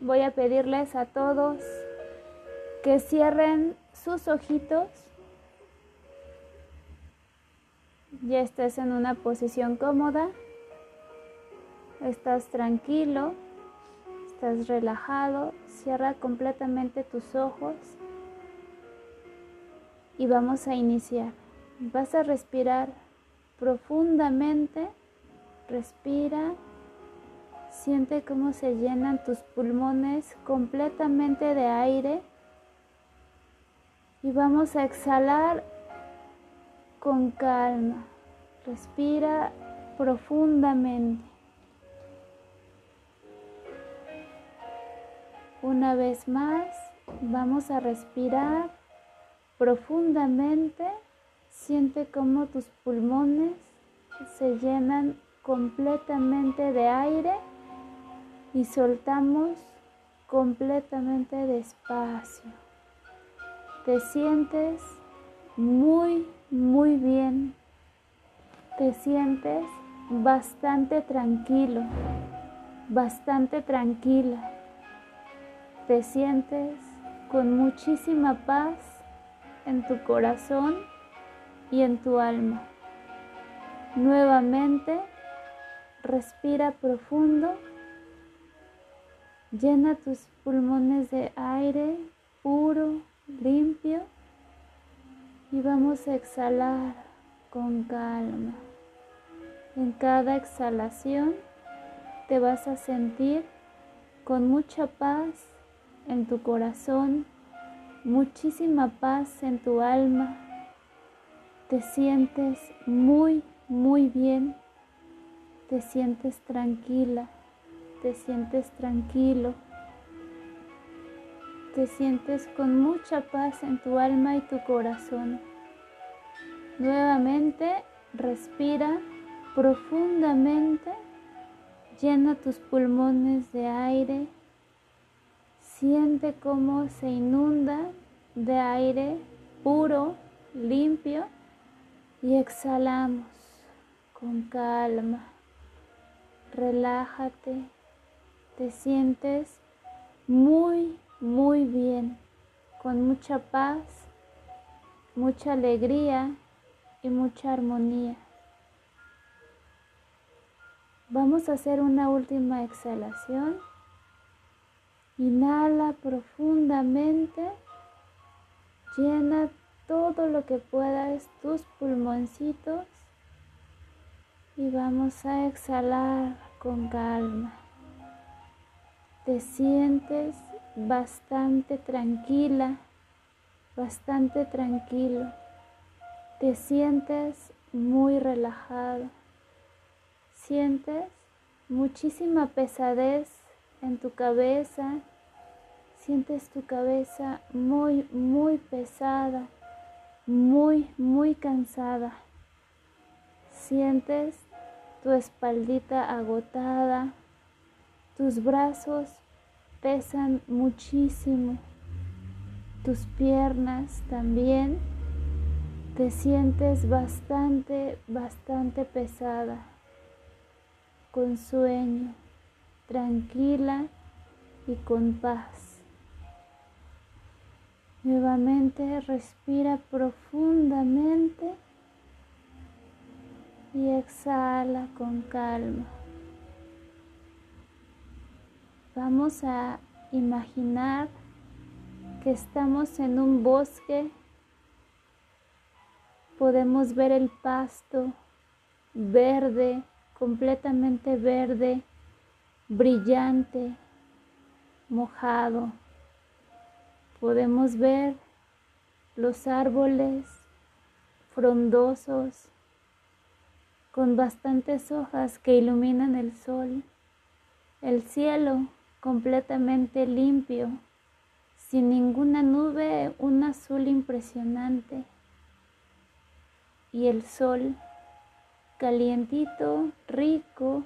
voy a pedirles a todos que cierren sus ojitos. Ya estés en una posición cómoda, estás tranquilo, estás relajado, cierra completamente tus ojos y vamos a iniciar. Vas a respirar profundamente, respira, siente cómo se llenan tus pulmones completamente de aire y vamos a exhalar con calma. Respira profundamente. Una vez más, vamos a respirar profundamente. Siente cómo tus pulmones se llenan completamente de aire y soltamos completamente despacio. Te sientes muy, muy bien. Te sientes bastante tranquilo, bastante tranquila. Te sientes con muchísima paz en tu corazón y en tu alma. Nuevamente, respira profundo, llena tus pulmones de aire puro, limpio y vamos a exhalar con calma. En cada exhalación te vas a sentir con mucha paz en tu corazón, muchísima paz en tu alma. Te sientes muy, muy bien. Te sientes tranquila. Te sientes tranquilo. Te sientes con mucha paz en tu alma y tu corazón. Nuevamente respira profundamente. Llena tus pulmones de aire Siente cómo se inunda de aire puro, limpio y exhalamos con calma. Relájate, te sientes muy, muy bien, con mucha paz, mucha alegría y mucha armonía. Vamos a hacer una última exhalación. Inhala profundamente, llena todo lo que puedas tus pulmoncitos y vamos a exhalar con calma. Te sientes bastante tranquila, bastante tranquilo. Te sientes muy relajado. Sientes muchísima pesadez en tu cabeza, Sientes tu cabeza muy, muy pesada, muy, muy cansada. Sientes tu espaldita agotada, tus brazos pesan muchísimo, tus piernas también. Te sientes bastante, bastante pesada, con sueño, tranquila y con paz. Nuevamente respira profundamente y exhala con calma. Vamos a imaginar que estamos en un bosque. Podemos ver el pasto verde, completamente verde, brillante, mojado podemos ver los árboles frondosos con bastantes hojas que iluminan el sol, el cielo completamente limpio, sin ninguna nube, un azul impresionante y el sol calientito, rico,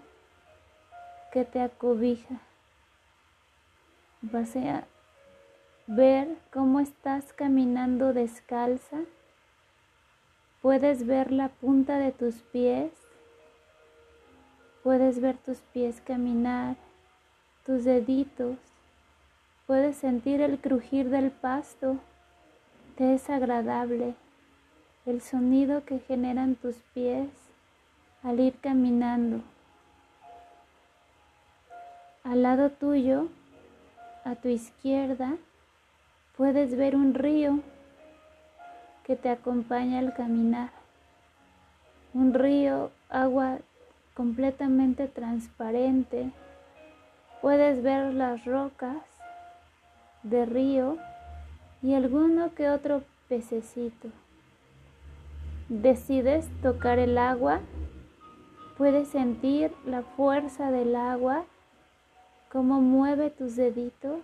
que te acobija. Vas a ver cómo estás caminando descalza. Puedes ver la punta de tus pies. Puedes ver tus pies caminar, tus deditos, puedes sentir el crujir del pasto, te es agradable el sonido que generan tus pies al ir caminando. Al lado tuyo, a tu izquierda, puedes ver un río que te acompaña al caminar. Un río, agua completamente transparente. Puedes ver las rocas de río y alguno que otro pececito. Decides tocar el agua, puedes sentir la fuerza del agua, cómo mueve tus deditos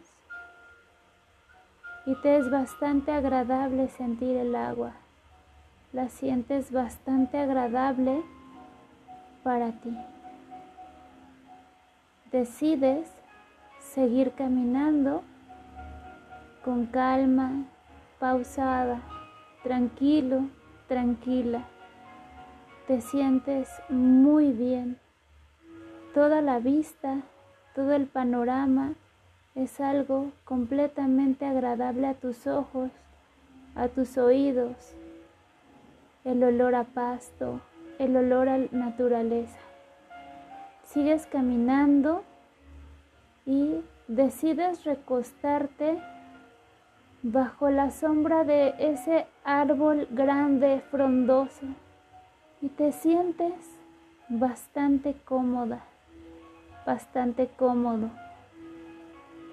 y te es bastante agradable sentir el agua. La sientes bastante agradable para ti. Decides seguir caminando con calma, pausada, tranquilo, tranquila. Te sientes muy bien. Toda la vista, todo el panorama es algo completamente agradable a tus ojos, a tus oídos. El olor a pasto, el olor a naturaleza. Sigues caminando y decides recostarte bajo la sombra de ese árbol grande, frondoso, y te sientes bastante cómoda, bastante cómodo.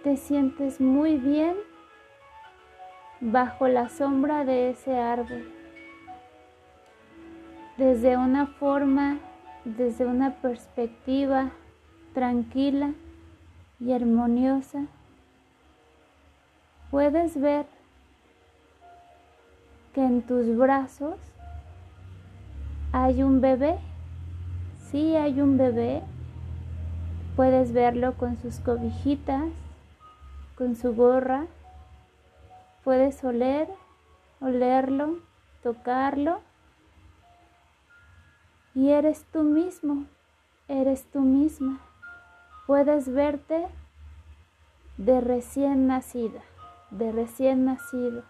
Te sientes muy bien bajo la sombra de ese árbol desde una forma, desde una perspectiva tranquila y armoniosa, puedes ver que en tus brazos hay un bebé. Sí, hay un bebé. Puedes verlo con sus cobijitas, con su gorra. Puedes oler, olerlo, tocarlo y eres tú mismo, eres tú misma. Puedes verte de recién nacida, de recién nacido.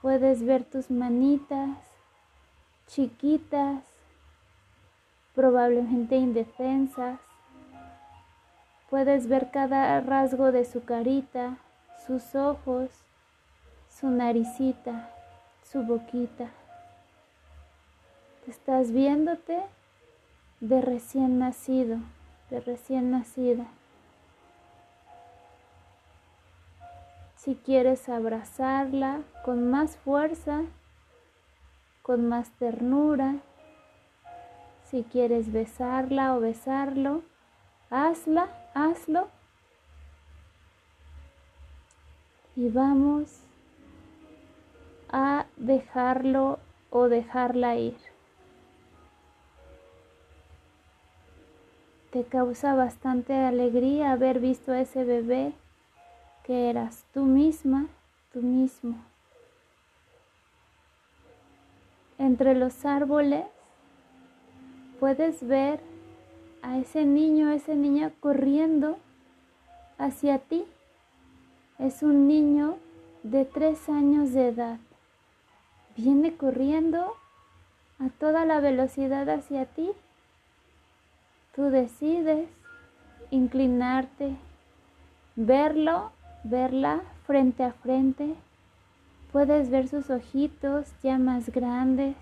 Puedes ver tus manitas chiquitas, probablemente indefensas. Puedes ver cada rasgo de su carita, sus ojos, su naricita, su boquita. Estás viéndote de recién nacido, de recién nacida. Si quieres abrazarla con más fuerza, con más ternura, si quieres besarla o besarlo, hazla, hazlo. Y vamos a dejarlo o dejarla ir. Te causa bastante alegría haber visto a ese bebé que eras tú misma, tú mismo. Entre los árboles puedes ver a ese niño, a esa niña corriendo hacia ti. Es un niño de tres años de edad. Viene corriendo a toda la velocidad hacia ti Tú decides inclinarte, verlo, verla frente a frente. Puedes ver sus ojitos ya más grandes,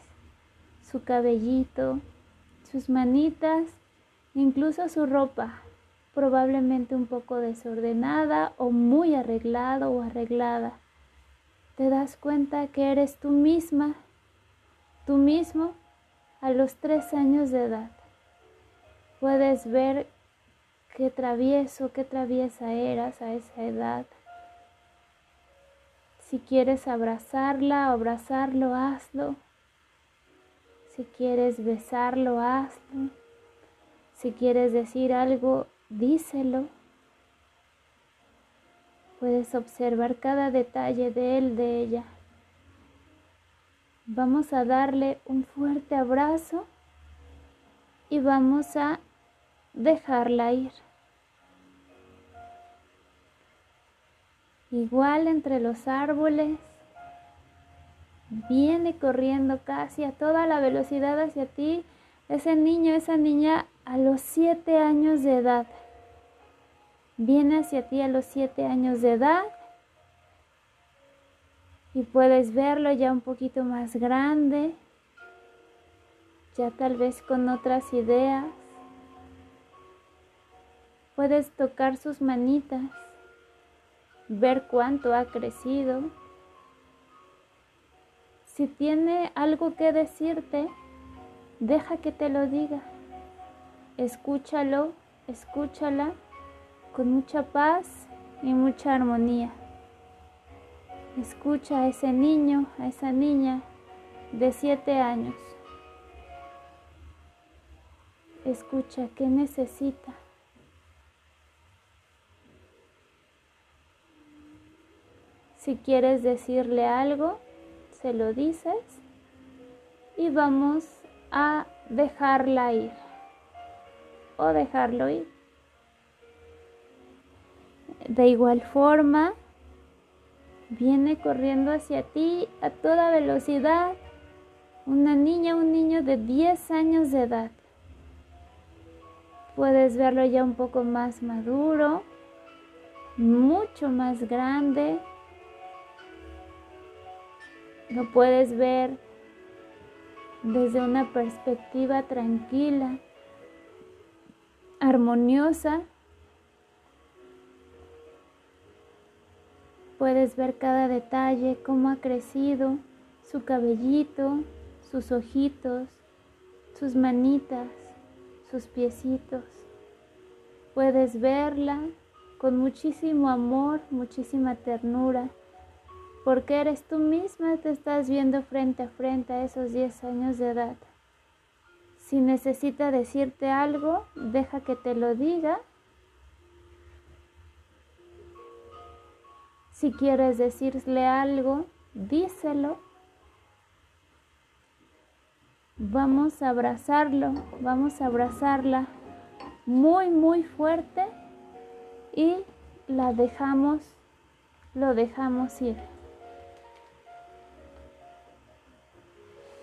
su cabellito, sus manitas, incluso su ropa, probablemente un poco desordenada o muy arreglado o arreglada. Te das cuenta que eres tú misma, tú mismo, a los tres años de edad puedes ver qué travieso, qué traviesa eras a esa edad. Si quieres abrazarla abrazarlo, hazlo. Si quieres besarlo, hazlo. Si quieres decir algo, díselo. Puedes observar cada detalle de él, de ella. Vamos a darle un fuerte abrazo y vamos a dejarla ir. Igual entre los árboles, viene corriendo casi a toda la velocidad hacia ti ese niño, esa niña a los siete años de edad. Viene hacia ti a los siete años de edad y puedes verlo ya un poquito más grande, ya tal vez con otras ideas. Puedes tocar sus manitas, ver cuánto ha crecido. Si tiene algo que decirte, deja que te lo diga. Escúchalo, escúchala con mucha paz y mucha armonía. Escucha a ese niño, a esa niña de siete años. Escucha qué necesita. Si quieres decirle algo, se lo dices y vamos a dejarla ir o dejarlo ir. De igual forma, Viene corriendo hacia ti a toda velocidad una niña, un niño de 10 años de edad. Puedes verlo ya un poco más maduro, mucho más grande. Lo puedes ver desde una perspectiva tranquila, armoniosa Puedes ver cada detalle, cómo ha crecido, su cabellito, sus ojitos, sus manitas, sus piecitos. Puedes verla con muchísimo amor, muchísima ternura, porque eres tú misma, te estás viendo frente a frente a esos 10 años de edad. Si necesita decirte algo, deja que te lo diga Si quieres decirle algo, díselo. Vamos a abrazarlo, vamos a abrazarla muy, muy fuerte y la dejamos, lo dejamos ir.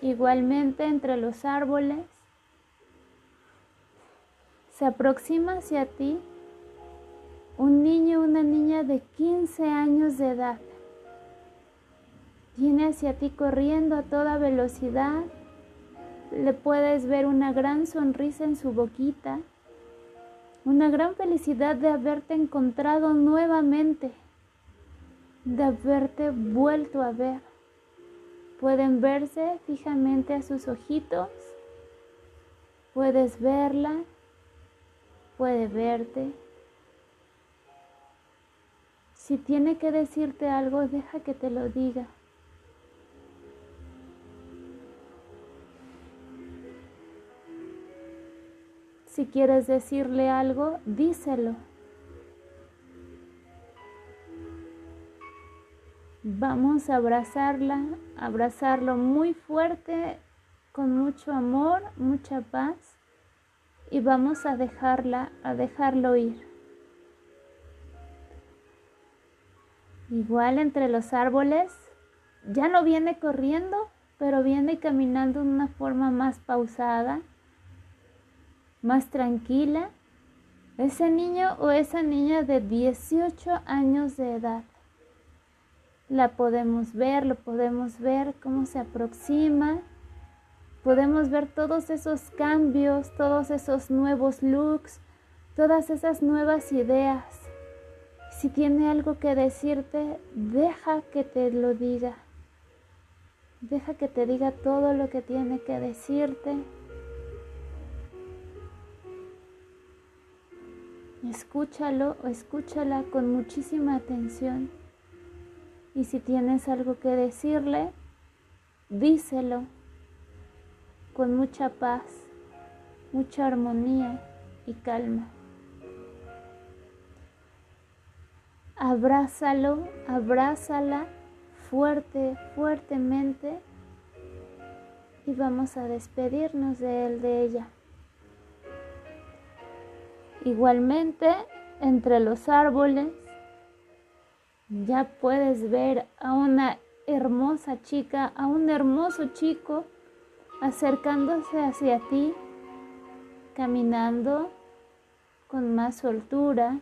Igualmente entre los árboles se aproxima hacia ti un niño una niña de 15 años de edad. Viene hacia ti corriendo a toda velocidad. Le puedes ver una gran sonrisa en su boquita, una gran felicidad de haberte encontrado nuevamente, de haberte vuelto a ver. Pueden verse fijamente a sus ojitos. Puedes verla, puede verte. Si tiene que decirte algo, deja que te lo diga. Si quieres decirle algo, díselo. Vamos a abrazarla, abrazarlo muy fuerte, con mucho amor, mucha paz y vamos a dejarla, a dejarlo ir. Igual entre los árboles, ya no viene corriendo, pero viene caminando de una forma más pausada, más tranquila. Ese niño o esa niña de 18 años de edad. La podemos ver, lo podemos ver cómo se aproxima. Podemos ver todos esos cambios, todos esos nuevos looks, todas esas nuevas ideas. Si tiene algo que decirte, deja que te lo diga. Deja que te diga todo lo que tiene que decirte. Escúchalo o escúchala con muchísima atención. Y si tienes algo que decirle, díselo con mucha paz, mucha armonía y calma. abrázalo, abrázala fuerte, fuertemente y vamos a despedirnos de él, de ella. Igualmente, entre los árboles, Ya puedes ver a una hermosa chica, a un hermoso chico acercándose hacia ti, caminando con más soltura.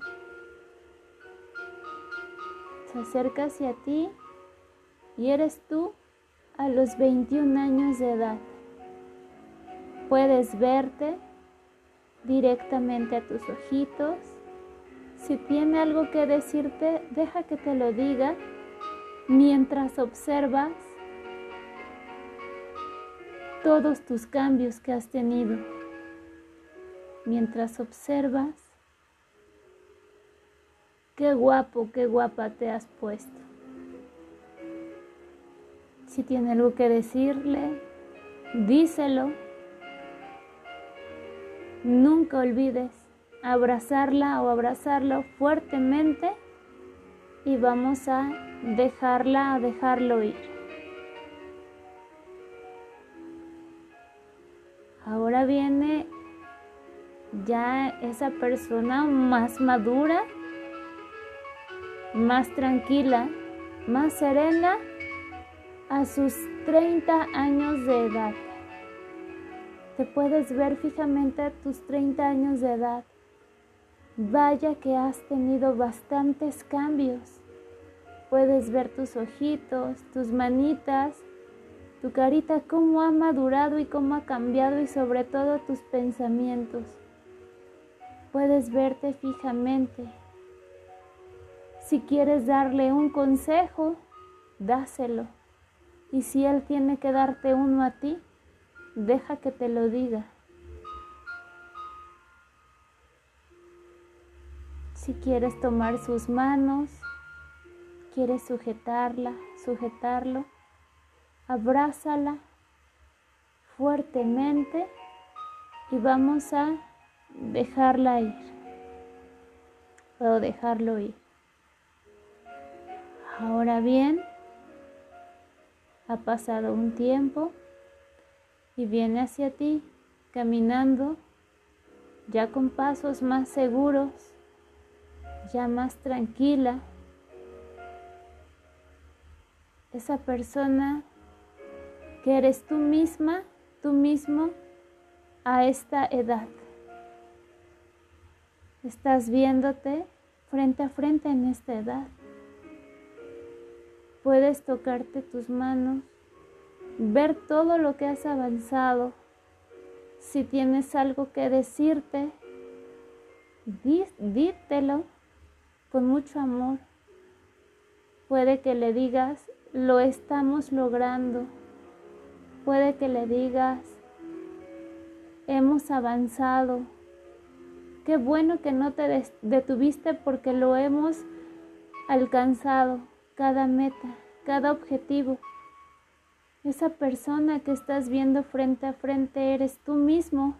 Se acerca hacia ti y eres tú a los 21 años de edad. Puedes verte directamente a tus ojitos. Si tiene algo que decirte, deja que te lo diga mientras observas todos tus cambios que has tenido. Mientras observas qué guapo, qué guapa te has puesto. Si tiene algo que decirle, díselo. Nunca olvides abrazarla o abrazarlo fuertemente y vamos a dejarla, a dejarlo ir. Ahora viene ya esa persona más madura, más tranquila, más serena a sus 30 años de edad. Te puedes ver fijamente a tus 30 años de edad. Vaya que has tenido bastantes cambios. Puedes ver tus ojitos, tus manitas, tu carita, cómo ha madurado y cómo ha cambiado y sobre todo tus pensamientos. Puedes verte fijamente. Si quieres darle un consejo, dáselo. Y si él tiene que darte uno a ti, deja que te lo diga. Si quieres tomar sus manos, quieres sujetarla, sujetarlo, abrázala fuertemente y vamos a dejarla ir. Puedo dejarlo ir. Ahora bien, ha pasado un tiempo y viene hacia ti caminando ya con pasos más seguros, ya más tranquila. Esa persona que eres tú misma, tú mismo a esta edad. Estás viéndote frente a frente en esta edad. Puedes tocarte tus manos, ver todo lo que has avanzado. Si tienes algo que decirte, dítelo con mucho amor. Puede que le digas, lo estamos logrando Puede que le digas, hemos avanzado. Qué bueno que no te detuviste porque lo hemos alcanzado, cada meta, cada objetivo. Esa persona que estás viendo frente a frente eres tú mismo,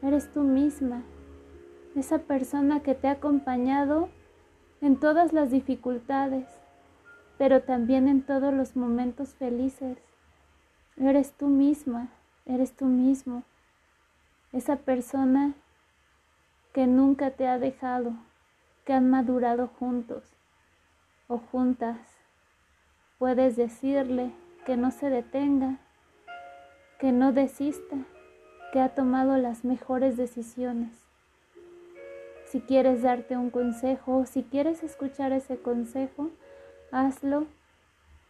eres tú misma. Esa persona que te ha acompañado en todas las dificultades, pero también en todos los momentos felices. Eres tú misma, eres tú mismo, esa persona que nunca te ha dejado, que han madurado juntos o juntas. Puedes decirle que no se detenga, que no desista, que ha tomado las mejores decisiones. Si quieres darte un consejo si quieres escuchar ese consejo, hazlo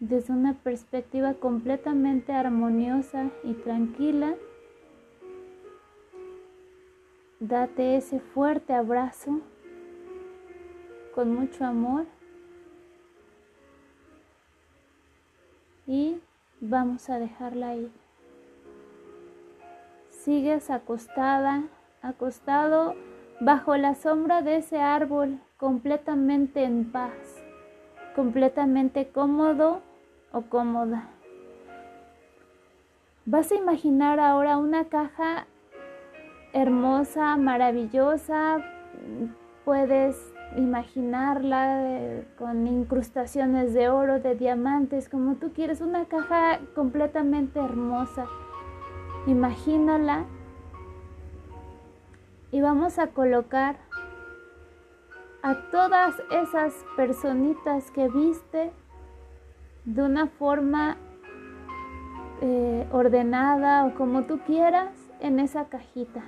desde una perspectiva completamente armoniosa y tranquila. Date ese fuerte abrazo con mucho amor y vamos a dejarla ir. Sigues acostada, acostado bajo la sombra de ese árbol completamente en paz, completamente cómodo o cómoda. Vas a imaginar ahora una caja hermosa, maravillosa. Puedes imaginarla eh, con incrustaciones de oro, de diamantes, como tú quieres. Una caja completamente hermosa. Imagínala. Y vamos a colocar a todas esas personitas que viste de una forma eh, ordenada o como tú quieras en esa cajita.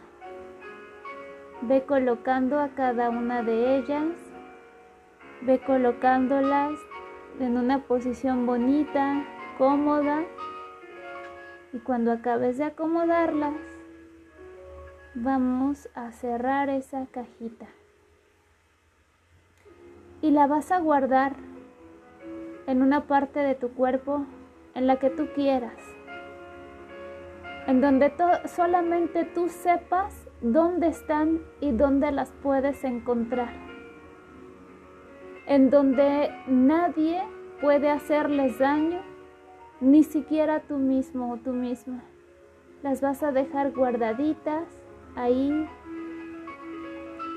Ve colocando a cada una de ellas, ve colocándolas en una posición bonita, cómoda, y cuando acabes de acomodarlas, vamos a cerrar esa cajita. Y la vas a guardar en una parte de tu cuerpo en la que tú quieras. En donde solamente tú sepas dónde están y dónde las puedes encontrar, en donde nadie puede hacerles daño, ni siquiera tú mismo o tú misma. Las vas a dejar guardaditas ahí,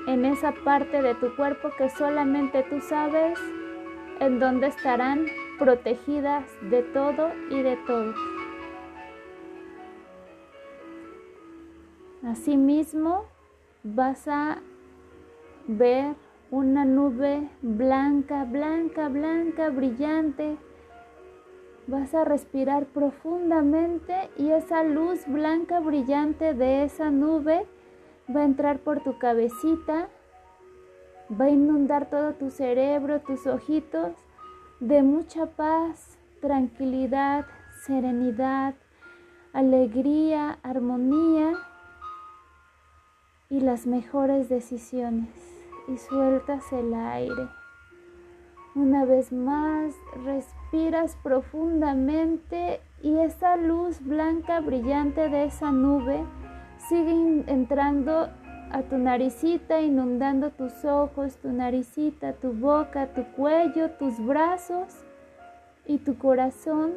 en esa parte de tu cuerpo que solamente tú sabes en dónde estarán protegidas de todo y de todos. Asimismo, vas a ver una nube blanca, blanca, blanca, brillante. Vas a respirar profundamente y esa luz blanca, brillante de esa nube va a entrar por tu cabecita, va a inundar todo tu cerebro, tus ojitos de mucha paz, tranquilidad, serenidad, alegría, armonía y las mejores decisiones y sueltas el aire. Una vez más, respiras profundamente y esa luz blanca brillante de esa nube sigue entrando a tu naricita, inundando tus ojos, tu naricita, tu boca, tu cuello, tus brazos y tu corazón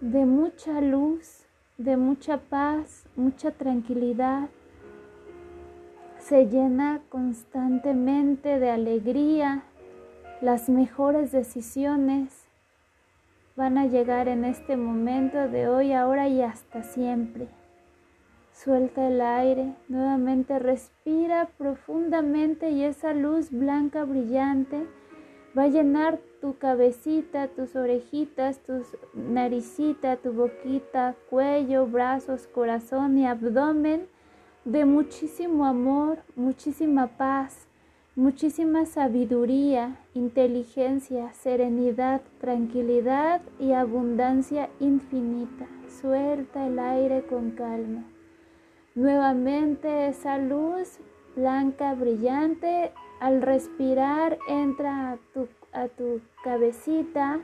de mucha luz, de mucha paz, mucha tranquilidad. Se llena constantemente de alegría, las mejores decisiones van a llegar en este momento de hoy, ahora y hasta siempre. Suelta el aire, nuevamente respira profundamente y esa luz blanca brillante va a llenar tu cabecita, tus orejitas, tu naricita, tu boquita, cuello, brazos, corazón y abdomen de muchísimo amor, muchísima paz, muchísima sabiduría, inteligencia, serenidad, tranquilidad y abundancia infinita. Suelta el aire con calma. Nuevamente esa luz blanca, brillante, al respirar entra a tu, a tu cabecita,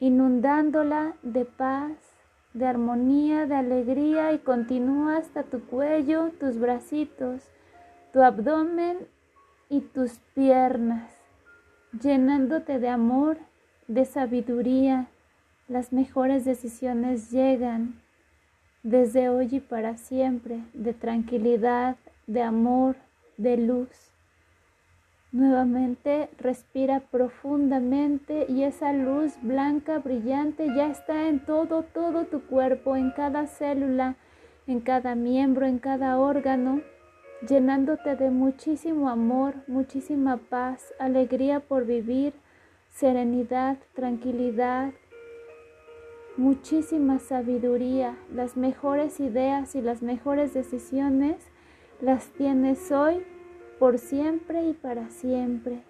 inundándola de paz, de armonía, de alegría y continúa hasta tu cuello, tus bracitos, tu abdomen y tus piernas, llenándote de amor, de sabiduría. Las mejores decisiones llegan desde hoy y para siempre, de tranquilidad, de amor, de luz. Nuevamente respira profundamente y esa luz blanca brillante ya está en todo, todo tu cuerpo, en cada célula, en cada miembro, en cada órgano, llenándote de muchísimo amor, muchísima paz, alegría por vivir, serenidad, tranquilidad, muchísima sabiduría, las mejores ideas y las mejores decisiones las tienes hoy por siempre y para siempre.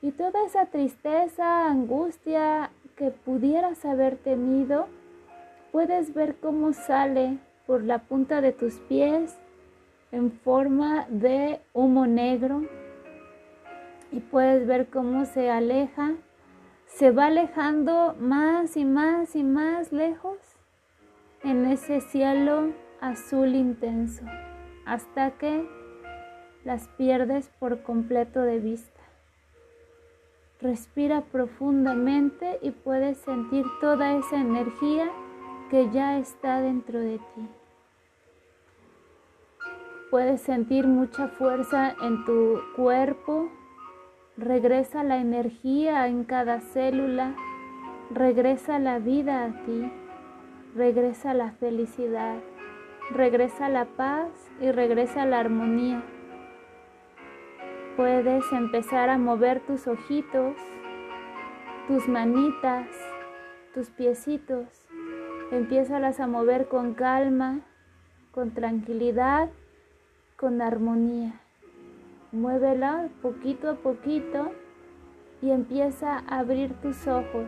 Y toda esa tristeza, angustia que pudieras haber tenido, puedes ver cómo sale por la punta de tus pies en forma de humo negro y puedes ver cómo se aleja, se va alejando más y más y más lejos en ese cielo azul intenso hasta que las pierdes por completo de vista. Respira profundamente y puedes sentir toda esa energía que ya está dentro de ti. Puedes sentir mucha fuerza en tu cuerpo. Regresa la energía en cada célula. Regresa la vida a ti. Regresa la felicidad. Regresa la paz y regresa la armonía. Puedes empezar a mover tus ojitos, tus manitas, tus piecitos. Empiézalas a mover con calma, con tranquilidad, con armonía. Muévela poquito a poquito y empieza a abrir tus ojos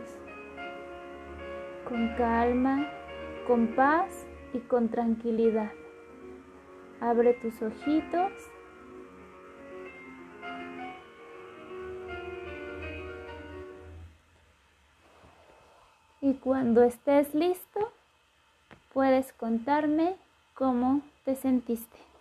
con calma, con paz y con tranquilidad. Abre tus ojitos. Y cuando estés listo, puedes contarme cómo te sentiste.